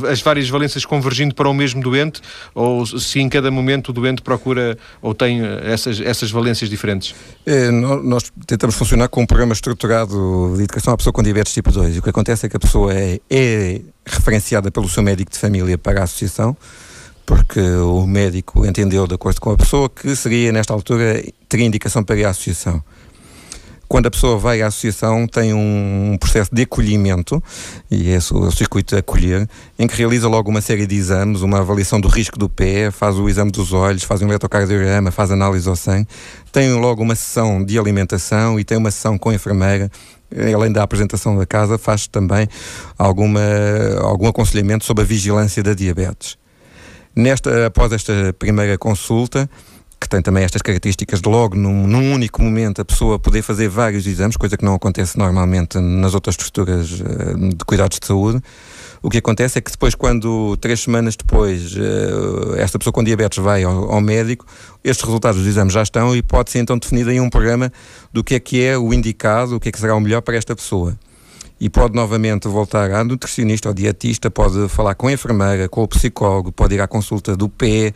A: as várias valências convergindo para o mesmo doente ou se em cada momento doente procura ou tem eh, essas, essas valências diferentes?
B: É, nós tentamos funcionar com um programa estruturado de educação à pessoa com diabetes tipo 2. E o que acontece é que a pessoa é, é referenciada pelo seu médico de família para a associação, porque o médico entendeu, de acordo com a pessoa, que seria, nesta altura, teria indicação para ir à associação. Quando a pessoa vai à associação, tem um processo de acolhimento, e é o circuito de acolher, em que realiza logo uma série de exames, uma avaliação do risco do pé, faz o exame dos olhos, faz um eletrocardiograma, faz análise ao sangue, tem logo uma sessão de alimentação e tem uma sessão com a enfermeira além da apresentação da casa, faz também alguma, algum aconselhamento sobre a vigilância da diabetes. Nesta, após esta primeira consulta, que tem também estas características de logo, num, num, único momento, a pessoa poder fazer vários exames, coisa que não acontece normalmente nas outras estruturas uh, de cuidados de saúde. O que acontece é que depois, quando três semanas depois, uh, esta pessoa com diabetes vai ao, ao, médico, estes resultados dos exames já estão e pode ser então definido aí um programa do que é que é o indicado, o que é que será o melhor para esta pessoa e pode novamente voltar à nutricionista ou dietista, pode falar com a enfermeira, com o psicólogo, pode ir à consulta do pé,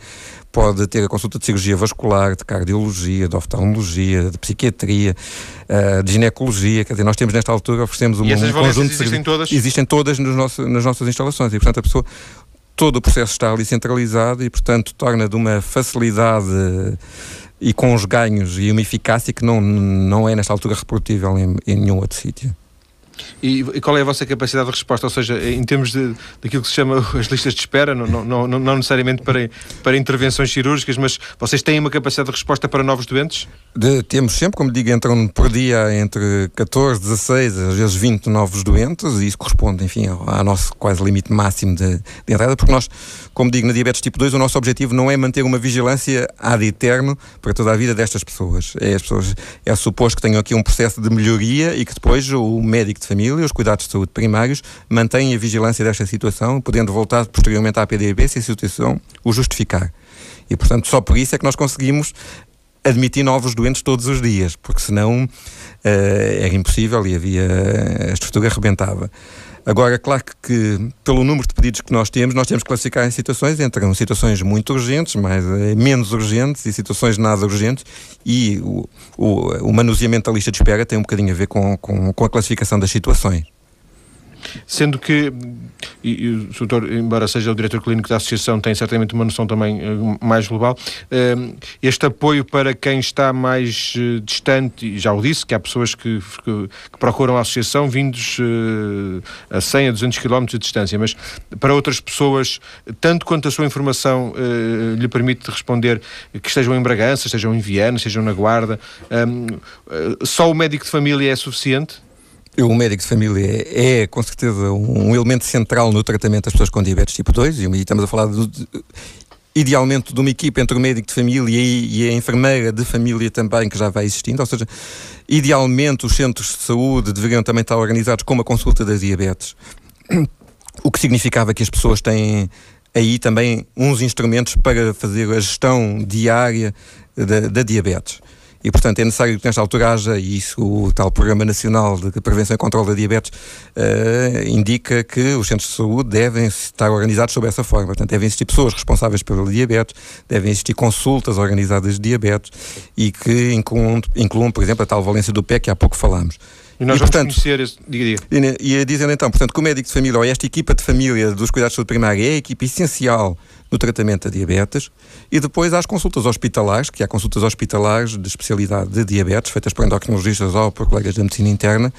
B: pode ter a consulta de cirurgia vascular, de cardiologia, de oftalmologia, de psiquiatria, uh, de ginecologia. Quer dizer, nós temos nesta altura, oferecemos um,
A: e essas
B: um conjunto
A: de existem todas?
B: Existem todas nos nosso, nas nossas instalações e, portanto, a pessoa todo o processo está ali centralizado e, portanto, torna de uma facilidade e com os ganhos e uma eficácia que não, não é, nesta altura, reprodutível em, em nenhum outro sítio.
A: E, e, qual é a vossa capacidade de resposta? Ou seja, em termos de, daquilo que se chama as listas de espera, não, não, não, não necessariamente para, para intervenções cirúrgicas, mas vocês têm uma capacidade de resposta para novos doentes?
B: De, temos sempre, como digo, entram por dia entre 14, 16, às vezes 20 novos doentes, e isso corresponde, enfim, ao, ao nosso quase limite máximo de, de entrada, porque nós, como digo, na diabetes tipo 2, o nosso objetivo não é manter uma vigilância ad eterno para toda a vida destas pessoas. É, as pessoas, é suposto que tenham aqui um processo de melhoria e que depois o médico de família, os cuidados de saúde primários, mantêm a vigilância desta situação, podendo voltar posteriormente à PDB se a situação o justificar. E, portanto, só por isso é que nós conseguimos admitir novos doentes todos os dias, porque senão uh, era impossível e havia a estrutura arrebentava. Agora, claro que, pelo número de pedidos que nós temos, nós temos que classificar em situações entre situações muito urgentes, mais, eh, menos urgentes e situações nada urgentes e o, o, o manuseamento da lista de espera tem um bocadinho a ver com, com, com a classificação das situações.
A: Sendo que, e, e o doutor, embora seja o diretor clínico da associação, tem certamente uma noção também uh, mais global, uh, este apoio para quem está mais uh, distante, e já o disse, que há pessoas que, que, que procuram a associação vindos a 100 a 200 km de distância, mas para outras pessoas, tanto quanto a sua informação lhe permite responder que estejam em Bragança, estejam em Viana, estejam na Guarda, só o médico de família é suficiente?
B: O médico de família é, é, com certeza, um elemento central no tratamento das pessoas com diabetes tipo 2, e estamos a falar de, de, idealmente de uma equipa entre o médico de família e, e, a enfermeira de família também, que já vai existindo, ou seja, idealmente os centros de saúde deveriam também estar organizados com uma consulta da diabetes, o que significava que as pessoas têm aí também uns instrumentos para fazer a gestão diária da, da diabetes. E, portanto, é necessário que nesta altura haja, e isso o tal Programa Nacional de Prevenção e Controlo da Diabetes uh, indica que os centros de saúde devem estar organizados sob essa forma. Portanto, devem existir pessoas responsáveis pela diabetes, devem existir consultas organizadas de diabetes e que incluam, incluam por exemplo, a tal valência do pé que há pouco falámos.
A: E nós e, portanto, conhecer esse... Diga,
B: diga. E, e dizendo então, portanto, que o médico de família ou esta equipa de família dos cuidados de saúde primária é a equipa essencial no tratamento da diabetes e depois as consultas hospitalares, que há consultas hospitalares de especialidade de diabetes, feitas por endocrinologistas ou por colegas da medicina interna,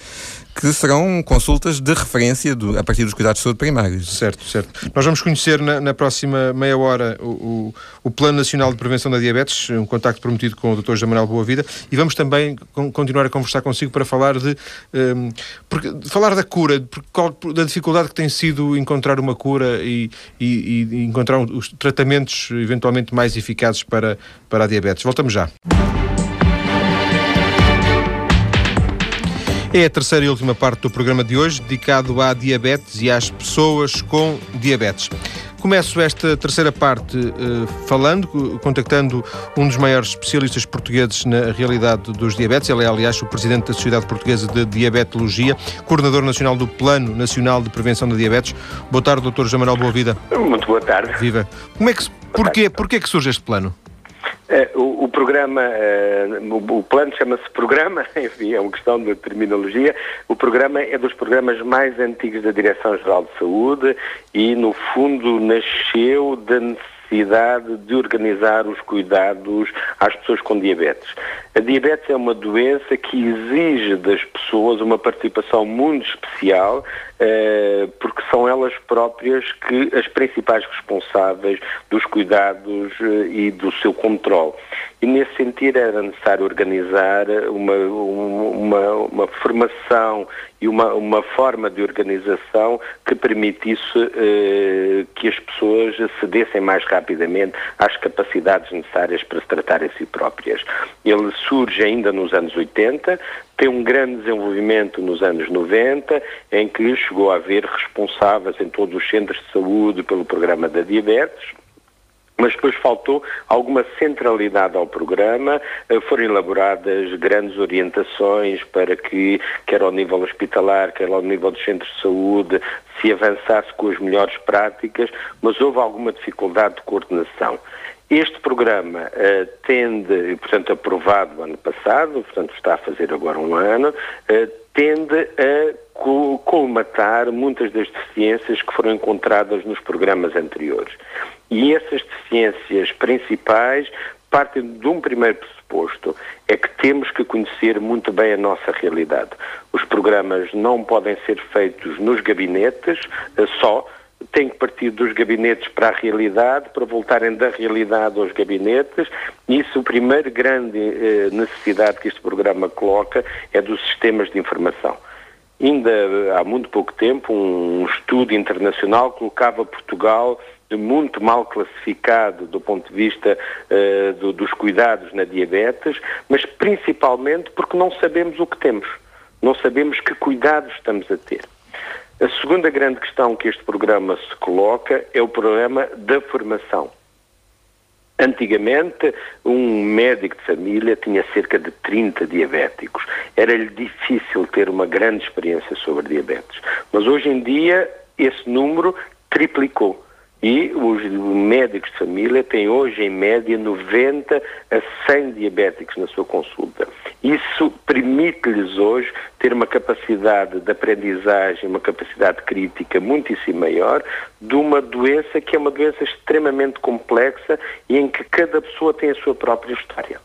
B: que serão consultas de referência do, a partir dos cuidados de saúde primários.
A: Certo, certo. Nós vamos conhecer na, na próxima meia hora o, o, o, Plano Nacional de Prevenção da Diabetes, um contacto prometido com o Dr. Jamanel Boa Vida, e vamos também continuar a conversar consigo para falar de um, porque, falar da cura, qual, da dificuldade que tem sido encontrar uma cura e, e, e encontrar os tratamentos eventualmente mais eficazes para, para a diabetes. Voltamos já. É a terceira e última parte do programa de hoje, dedicado à diabetes e às pessoas com diabetes. Começo esta terceira parte uh, falando, contactando um dos maiores especialistas portugueses na realidade dos diabetes. Ele é, aliás, o presidente da Sociedade Portuguesa de Diabetologia, coordenador nacional do Plano Nacional de Prevenção da Diabetes. Boa tarde, doutor Jamaral Boa Vida.
C: Muito boa tarde.
A: Viva. Como é que, porquê, porquê que surge este plano?
C: Uh, o, programa, o, o, plano chama-se programa, enfim, é uma questão de terminologia. O programa é dos programas mais antigos da Direção-Geral de Saúde e, no fundo, nasceu da necessidade de organizar os cuidados às pessoas com diabetes. A diabetes é uma doença que exige das pessoas uma participação muito especial uh, porque são elas próprias que as principais responsáveis dos cuidados uh, e do seu controle. E nesse sentido era necessário organizar uma, uma, uma formação e uma, uma forma de organização que permitisse eh, que as pessoas acedessem mais rapidamente às capacidades necessárias para se tratar a si próprias. Ele surge ainda nos anos 80, tem um grande desenvolvimento nos anos 90, em que chegou a haver responsáveis em todos os centros de saúde pelo programa da diabetes, mas depois faltou alguma centralidade ao programa, eh, foram elaboradas grandes orientações para que, quer ao nível hospitalar, quer ao nível dos centros de saúde, se avançasse com as melhores práticas, mas houve alguma dificuldade de coordenação. Este programa uh, tende, portanto, aprovado ano passado, portanto, está a fazer agora um ano, uh, tende a colmatar muitas das deficiências que foram encontradas nos programas anteriores. E essas deficiências principais partem de um primeiro pressuposto, é que temos que conhecer muito bem a nossa realidade. Os programas não podem ser feitos nos gabinetes eh, só, têm que partir dos gabinetes para a realidade, para voltarem da realidade aos gabinetes. Isso, a primeira grande eh, necessidade que este programa coloca é dos sistemas de informação. Ainda há muito pouco tempo, um estudo internacional colocava Portugal muito mal classificado do ponto de vista uh, do, dos cuidados na diabetes, mas principalmente porque não sabemos o que temos, não sabemos que cuidados estamos a ter. A segunda grande questão que este programa se coloca é o problema da formação. Antigamente, um médico de família tinha cerca de 30 diabéticos. Era-lhe difícil ter uma grande experiência sobre diabetes. Mas hoje em dia, esse número triplicou. E os médicos de família têm hoje, em média, 90 a 100 diabéticos na sua consulta. Isso permite-lhes hoje ter uma capacidade de aprendizagem, uma capacidade crítica muitíssimo maior de uma doença que é uma doença extremamente complexa e em que cada pessoa tem a sua própria história.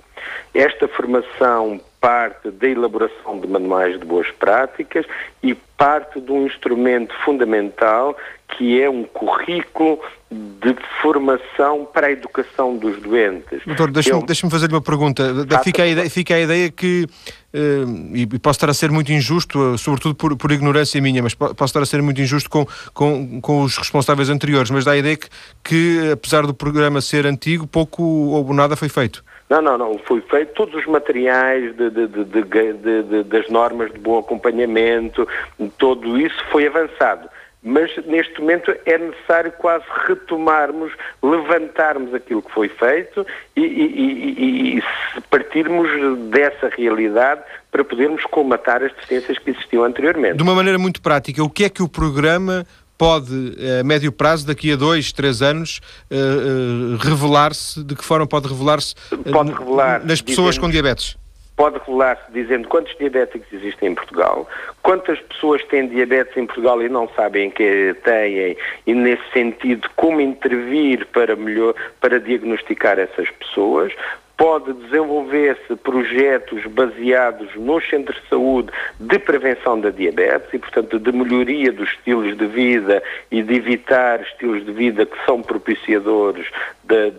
C: Esta formação parte da elaboração de manuais de boas práticas e parte de um instrumento fundamental que é um currículo de formação para a educação dos doentes.
A: Doutor, deixe-me deixe fazer-lhe uma pergunta. Fica a ideia, fica a ideia que, uh, e posso estar a ser muito injusto, uh, sobretudo por, por, ignorância minha, mas posso estar a ser muito injusto com, com, com os responsáveis anteriores, mas dá a ideia que, que, apesar do programa ser antigo, pouco ou nada foi feito.
C: Não, não, não. Foi feito todos os materiais de, de, de, das normas de bom acompanhamento, tudo isso foi avançado. Mas neste momento é necessário quase retomarmos, levantarmos aquilo que foi feito e, e, e, e partirmos dessa realidade para podermos comatar as deficiências que existiam anteriormente.
A: De uma maneira muito prática, o que é que o programa pode, a médio prazo, daqui a dois, três anos, uh, uh, revelar-se? De que forma pode revelar-se
C: pode revelar,
A: nas pessoas dizendo, com diabetes?
C: Pode revelar-se dizendo quantos diabéticos existem em Portugal, quantas pessoas têm diabetes em Portugal e não sabem que têm, e nesse sentido, como intervir para, melhor, para diagnosticar essas pessoas, pode desenvolver-se projetos baseados nos centros de saúde de prevenção da diabetes e, portanto, de melhoria dos estilos de vida e de evitar estilos de vida que são propiciadores da,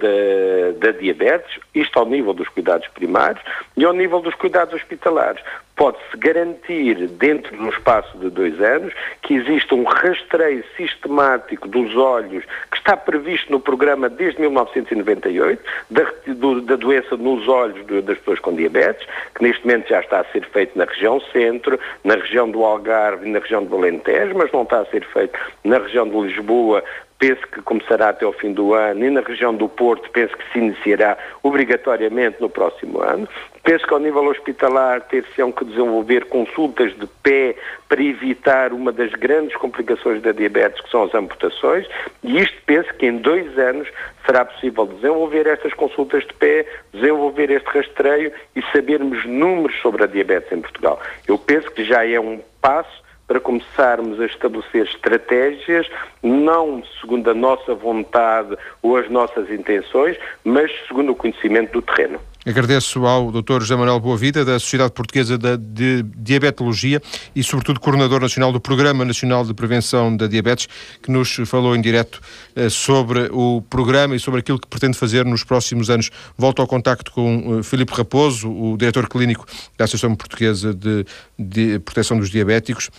C: da, diabetes, isto ao nível dos cuidados primários e ao nível dos cuidados hospitalares. Pode-se garantir, dentro de um espaço de dois anos, que exista um rastreio sistemático dos olhos que está previsto no programa desde 1998, da, do, da doença nos olhos das pessoas com diabetes, que neste momento já está a ser feito na região centro, na região do Algarve e na região do Alentejo, mas não está a ser feito na região de Lisboa, penso que começará até ao fim do ano, e na região do Porto penso que se iniciará obrigatoriamente no próximo ano. Penso que ao nível hospitalar ter-se-ão que desenvolver consultas de pé para evitar uma das grandes complicações da diabetes, que são as amputações, e isto penso que em dois anos será possível desenvolver estas consultas de pé, desenvolver este rastreio e sabermos números sobre a diabetes em Portugal. Eu penso que já é um passo para começarmos a estabelecer estratégias, não segundo a nossa vontade ou as nossas intenções, mas segundo o conhecimento do terreno.
A: Agradeço ao Dr. José Manuel Boavida, da Sociedade Portuguesa de Diabetologia e, sobretudo, coordenador nacional do Programa Nacional de Prevenção da Diabetes, que nos falou em direto eh, sobre o programa e sobre aquilo que pretende fazer nos próximos anos. Volto ao contacto com uh, Filipe Raposo, o diretor clínico da Associação Portuguesa de, de Proteção dos Diabéticos.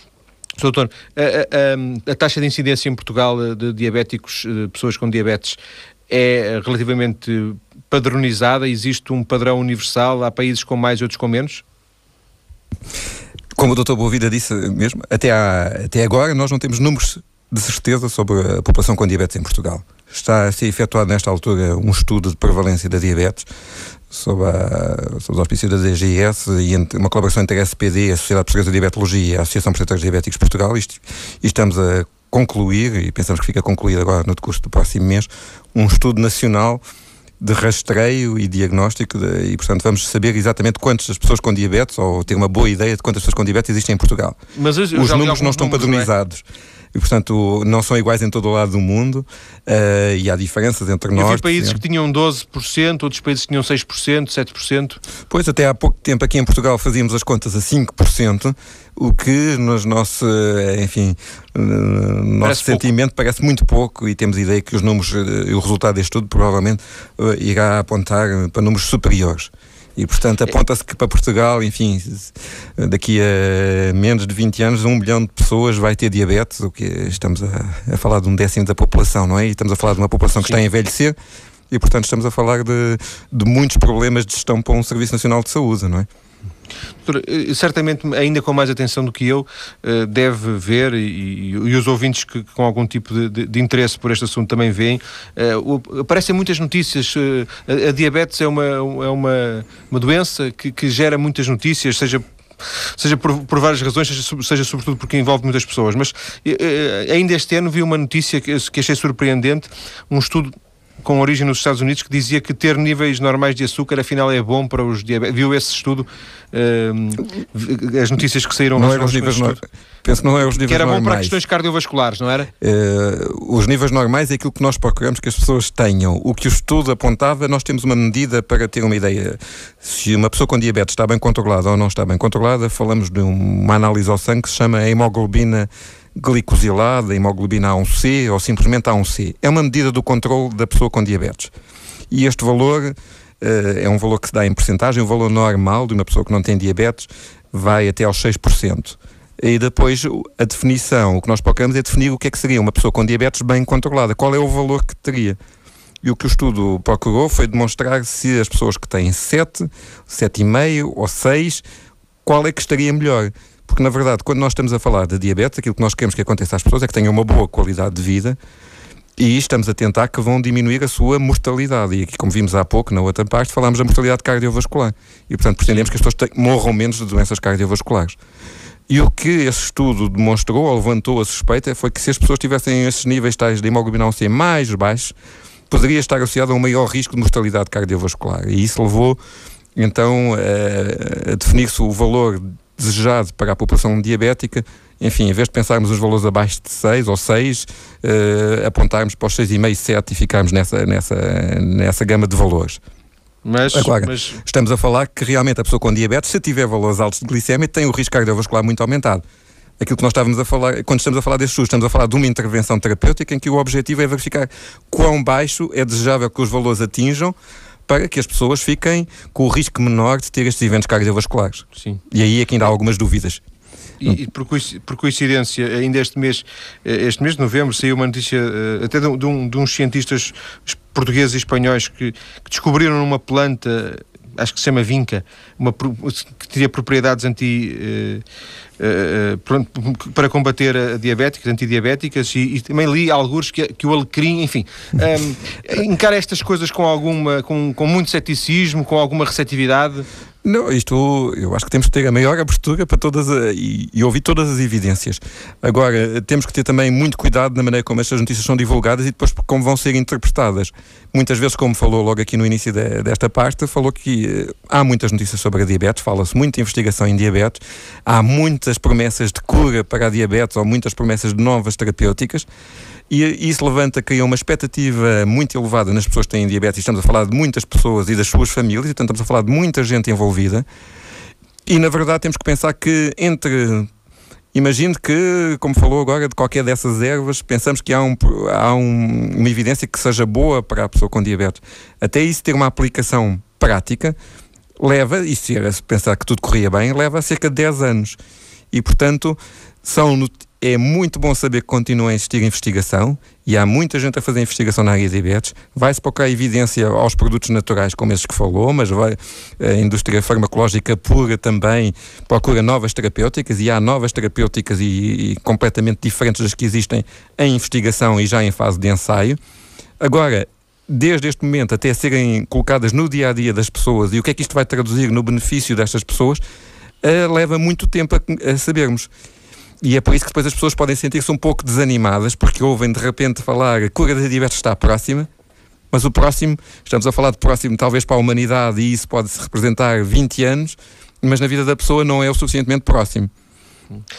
A: Doutor, a, a, a, taxa de incidência em Portugal eh, de diabéticos, de pessoas com diabetes, é relativamente padronizada? Existe um padrão universal? Há países com mais e outros com menos?
B: Como o Dr. Boavida disse mesmo, até, há, até agora nós não temos números de certeza sobre a população com diabetes em Portugal. Está a ser efetuado nesta altura um estudo de prevalência da diabetes sob, a, sob os auspícios da DGS e uma colaboração entre a SPD, a Sociedade Portuguesa de Diabetologia e a Associação de Protetores Diabéticos de Portugal. Isto, e estamos a concluir, e pensamos que fica concluído agora no decurso do próximo mês, um estudo nacional de rastreio e diagnóstico de, e, portanto, vamos saber exatamente quantas pessoas com diabetes ou ter uma boa ideia de quantas pessoas com diabetes existem em Portugal. Mas eu, eu Os números não estão números, padronizados. Não é? E, portanto, não são iguais em todo o lado do mundo uh, e há diferenças entre nós. Havia
A: países que tinham 12%, outros países que tinham 6%, 7%.
B: Pois, até há pouco tempo aqui em Portugal fazíamos as contas a 5%, o que nos nosso, eh, enfim, no nosso parece sentimento pouco. parece muito pouco e temos ideia que os números eh, o resultado deste estudo provavelmente irá apontar para números superiores. E, portanto, aponta-se que para Portugal, enfim, daqui a menos de 20 anos, um milhão de pessoas vai ter diabetes, o que estamos a, a falar de um décimo da população, não é? E estamos a falar de uma população que Sim. está a envelhecer e, portanto, estamos a falar de, de muitos problemas de gestão para um Serviço Nacional de Saúde, não é?
A: Eh, certamente, ainda com mais atenção do que eu, eh, deve ver, e, e os ouvintes que com algum tipo de, de, de, interesse por este assunto também veem, uh, aparecem muitas notícias. A, a, diabetes é uma, é uma, uma doença que, que gera muitas notícias, seja seja por, por, várias razões, seja, seja, sobretudo porque envolve muitas pessoas. Mas ainda este ano vi uma notícia que, que achei surpreendente, um estudo com origem nos Estados Unidos que dizia que ter níveis normais de açúcar afinal é bom para os diabetes. Viu esse estudo? Uh, as notícias que saíram
B: não eram os níveis normais. Penso que não é os níveis
A: Que era
B: normais.
A: bom para questões cardiovasculares, não era?
B: Uh, os níveis normais é aquilo que nós procuramos que as pessoas tenham. O que o estudo apontava, nós temos uma medida para ter uma ideia. Se uma pessoa com diabetes está bem controlada ou não está bem controlada, falamos de uma análise ao sangue que se chama hemoglobina glicosilada, hemoglobina A1C ou simplesmente A1C. É uma medida do controle da pessoa com diabetes. E este valor uh, é um valor que se dá em porcentagem, o valor normal de uma pessoa que não tem diabetes vai até aos 6%. E depois a definição, o que nós procuramos é definir o que é que seria uma pessoa com diabetes bem controlada, qual é o valor que teria. E o que o estudo procurou foi demonstrar se as pessoas que têm 7, 7,5 ou 6, qual é que estaria melhor. Porque, na verdade, quando nós estamos a falar de diabetes, aquilo que nós queremos que aconteça às pessoas é que tenham uma boa qualidade de vida e estamos a tentar que vão diminuir a sua mortalidade. E aqui, como vimos há pouco, na outra parte, falámos da mortalidade cardiovascular. E, portanto, pretendemos que as pessoas morram menos de doenças cardiovasculares. E o que esse estudo demonstrou, ou levantou a suspeita, foi que se as pessoas tivessem esses níveis tais de hemoglobina C mais baixos, poderia estar associado a um maior risco de mortalidade cardiovascular. E isso levou, então, a, a definir-se o valor desejado para a população diabética, enfim, em vez de pensarmos os valores abaixo de 6 ou 6, uh, eh, apontarmos para os 6,5, 7 e ficarmos nessa, nessa, nessa gama de valores. Mas, Agora, mas... estamos a falar que realmente a pessoa com diabetes, se tiver valores altos de glicemia, tem o risco cardiovascular muito aumentado. Aquilo que nós estávamos a falar, quando estamos a falar deste SUS, estamos a falar de uma intervenção terapêutica em que o objetivo é verificar quão baixo é desejável que os valores atinjam para que as pessoas fiquem com o risco menor de ter estes eventos cardiovasculares. Sim. E aí é que ainda há algumas dúvidas.
A: E, e por, coincidência, ainda este mês, eh, este mês de novembro, saiu uma notícia eh, até de, um, de uns cientistas portugueses e espanhóis que, que descobriram uma planta acho que se chama vinca, uma, que teria propriedades anti. Uh, uh, para combater a diabéticas, antidiabéticas, e, e também li alguns que, que o alecrim, enfim, um, ehm, encara estas coisas com alguma, com, com muito ceticismo, com alguma receptividade.
B: Não, isto eu acho que temos que ter a maior abertura para todas a, e, e, ouvir todas as evidências. Agora, temos que ter também muito cuidado na maneira como estas notícias são divulgadas e depois como vão ser interpretadas. Muitas vezes, como falou logo aqui no início de, desta parte, falou que uh, há muitas notícias sobre a diabetes, fala-se muito investigação em diabetes, há muitas promessas de cura para a diabetes ou muitas promessas de novas terapêuticas E isso levanta, cria uma expectativa muito elevada nas pessoas que têm diabetes. Estamos a falar de muitas pessoas e das suas famílias, portanto estamos a falar de muita gente envolvida. E na verdade temos que pensar que entre Imagine que, como falou agora, de qualquer dessas ervas, pensamos que há, um, há um, uma evidência que seja boa para a pessoa com diabetes. Até isso ter uma aplicação prática leva, e se pensar que tudo corria bem, leva cerca de 10 anos. E, portanto, são é muito bom saber que continua a existir investigação e há muita gente a fazer investigação na área de diabetes. Vai-se procurar evidência aos produtos naturais, como esses que falou, mas vai, a indústria farmacológica pura também procura novas terapêuticas e há novas terapêuticas e, e completamente diferentes das que existem em investigação e já em fase de ensaio. Agora, desde este momento até serem colocadas no dia a dia das pessoas e o que é que isto vai traduzir no benefício destas pessoas, uh, leva muito tempo a, a sabermos. E é por isso que depois as pessoas podem sentir-se um pouco desanimadas, porque ouvem de repente falar a cura da diabetes está próxima, mas o próximo, estamos a falar de próximo talvez para a humanidade, e isso pode-se representar 20 anos, mas na vida da pessoa não é o suficientemente próximo.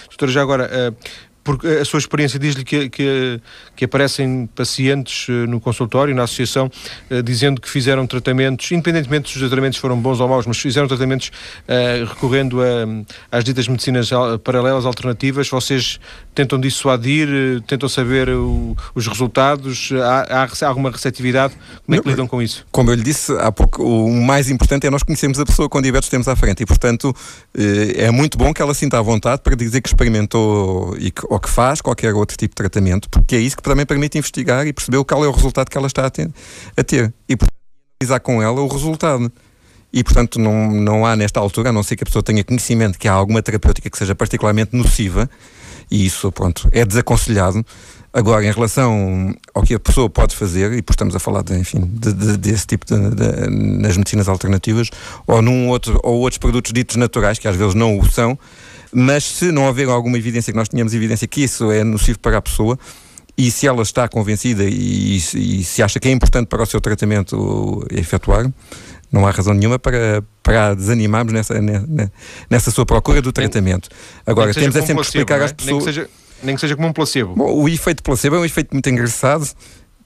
A: Doutor, já agora, uh, porque a sua experiência diz-lhe que, que, que, aparecem pacientes eh, no consultório, na associação, eh, dizendo que fizeram tratamentos, independentemente se os tratamentos foram bons ou maus, mas fizeram tratamentos uh, recorrendo a, às ditas medicinas paralelas alternativas. Vocês tentam dissuadir, tentam saber o, os resultados? Há, há, alguma receptividade? Como é que lidam com isso?
B: Como eu lhe disse há pouco, o mais importante é nós conhecermos a pessoa com diabetes temos à frente e, portanto, é muito bom que ela sinta à vontade para dizer que experimentou e que ou que faz qualquer outro tipo de tratamento, porque é isso que também permite investigar e perceber qual é o resultado que ela está a ter. A ter. E, portanto, analisar com ela o resultado. E, portanto, não, não há nesta altura, a não ser que a pessoa tenha conhecimento que há alguma terapêutica que seja particularmente nociva, e isso, pronto, é desaconselhado. Agora, em relação ao que a pessoa pode fazer, e por estamos a falar, de, enfim, de, de, desse tipo de, nas medicinas alternativas, ou num outro, ou outros produtos ditos naturais, que às vezes não o são, mas se não houver alguma evidência, que nós tenhamos evidência que isso é nocivo para a pessoa, e se ela está convencida e, e, se acha que é importante para o seu tratamento efetuar, não há razão nenhuma para, para desanimarmos nessa, nessa sua procura do tratamento. Agora, temos é sempre que explicar às pessoas.
A: Nem que, seja, como um placebo.
B: Bom, o efeito placebo é um efeito muito engraçado.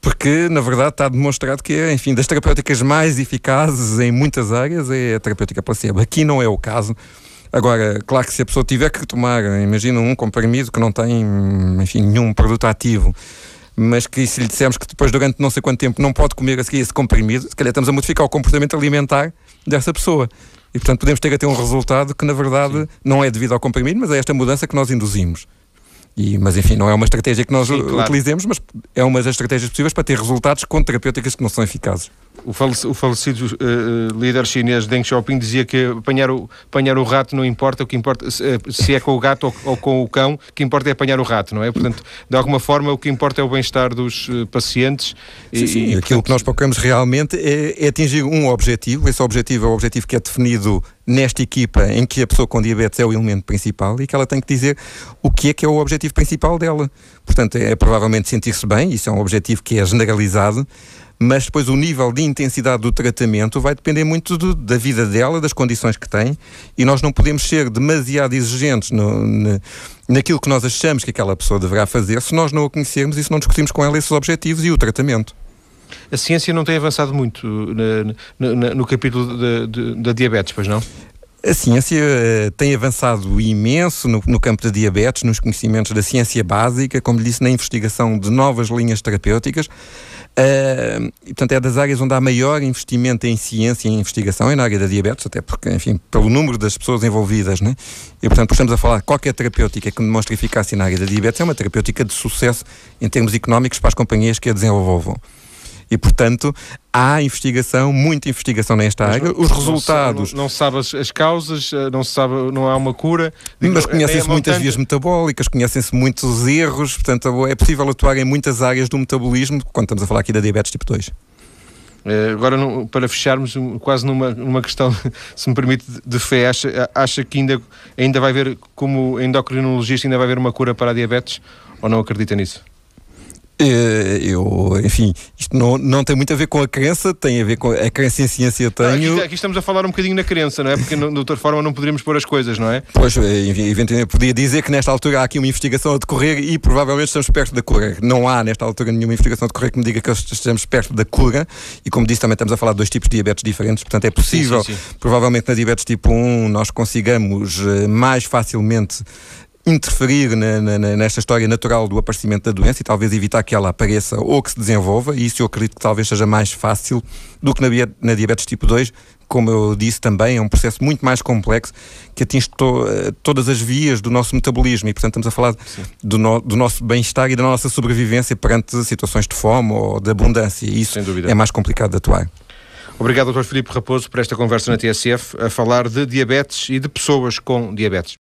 B: Porque, na verdade, está demonstrado que, é, enfim, das terapêuticas mais eficazes em muitas áreas é a terapêutica placebo. Aqui não é o caso. Agora, claro que se a pessoa tiver que tomar, imagina um comprimido que não tem, enfim, nenhum produto ativo, mas que se lhe dissermos que depois durante não sei quanto tempo não pode comer a seguir esse comprimido, se calhar estamos a modificar o comportamento alimentar dessa pessoa. E portanto podemos ter até um resultado que na verdade Sim. não é devido ao comprimido, mas é esta mudança que nós induzimos. E, mas enfim, não é uma estratégia que nós Sim, claro. utilizemos, mas é uma das estratégias possíveis para ter resultados com terapêuticas que não são eficazes.
A: O falecido uh, líder chinês Deng Xiaoping dizia que apanhar o, apanhar o rato não importa, o que importa se, eh, se é com o gato ou, ou, com o cão, o que importa é apanhar o rato, não é? Portanto, de alguma forma, o que importa é o bem-estar dos pacientes.
B: Sim, e, sim. E, aquilo portanto... que nós procuramos realmente é, é atingir um objetivo, esse objetivo é o objetivo que é definido nesta equipa em que a pessoa com diabetes é o elemento principal e que ela tem que dizer o que é que é o objetivo principal dela. Portanto, é provavelmente sentir-se bem, isso é um objetivo que é generalizado, mas depois o nível de intensidade do tratamento vai depender muito do, da vida dela, das condições que tem, e nós não podemos ser demasiado exigentes no, no, naquilo que nós achamos que aquela pessoa deverá fazer se nós não a conhecermos e se não discutimos com ela esses objetivos e o tratamento.
A: A ciência não tem avançado muito no, no, no capítulo da diabetes, pois não?
B: A ciência uh, tem avançado imenso no, no, campo da diabetes, nos conhecimentos da ciência básica, como lhe disse, na investigação de novas linhas terapêuticas. Uh, e, portanto, é das áreas onde há maior investimento em ciência e em investigação, é na área da diabetes, até porque, enfim, pelo número das pessoas envolvidas, né? E, portanto, estamos a falar qualquer terapêutica que demonstre eficácia na área da diabetes é uma terapêutica de sucesso em termos económicos para as companhias que a desenvolvam. E, portanto, há investigação, muita investigação nesta mas área. Os resultados.
A: Não, não, sabe as, as, causas, eh, não sabe, não há uma cura.
B: Mas conhecem-se muitas vias metabólicas, conhecem-se muitos erros, portanto, é possível atuar em muitas áreas do metabolismo, quando estamos a falar aqui da diabetes tipo 2.
A: Eh, agora, para fecharmos, quase numa, numa questão, se me permite, de fé, acha, acha que ainda, ainda vai haver, como endocrinologista, ainda vai haver uma cura para a diabetes ou não acredita nisso?
B: Eh, eu, enfim, isto não, não tem muito a ver com a crença, tem a ver com a crença em ciência tenho.
A: aqui, aqui, estamos a falar um bocadinho na crença, não é? Porque de outra forma não poderíamos pôr as coisas, não é?
B: Pois, eh, eventualmente podia dizer que nesta altura há aqui uma investigação a decorrer e provavelmente estamos perto da cura. Não há nesta altura nenhuma investigação a decorrer que me diga que estamos perto da cura e como disse também estamos a falar de dois tipos de diabetes diferentes, portanto é possível, sim, sim, sim. provavelmente na diabetes tipo 1 nós consigamos eh, mais facilmente interferir na, na, nesta história natural do aparecimento da doença e talvez evitar que ela apareça ou que se desenvolva, e isso eu acredito que talvez seja mais fácil do que na, na diabetes tipo 2, como eu disse também, é um processo muito mais complexo que atinge to, eh, todas as vias do nosso metabolismo e, portanto, estamos a falar do, no, do, nosso bem-estar e da nossa sobrevivência perante situações de fome ou de abundância. E isso é mais complicado de atuar.
A: Obrigado, Dr. Filipe Raposo, por esta conversa na TSF a falar de diabetes e de pessoas com diabetes.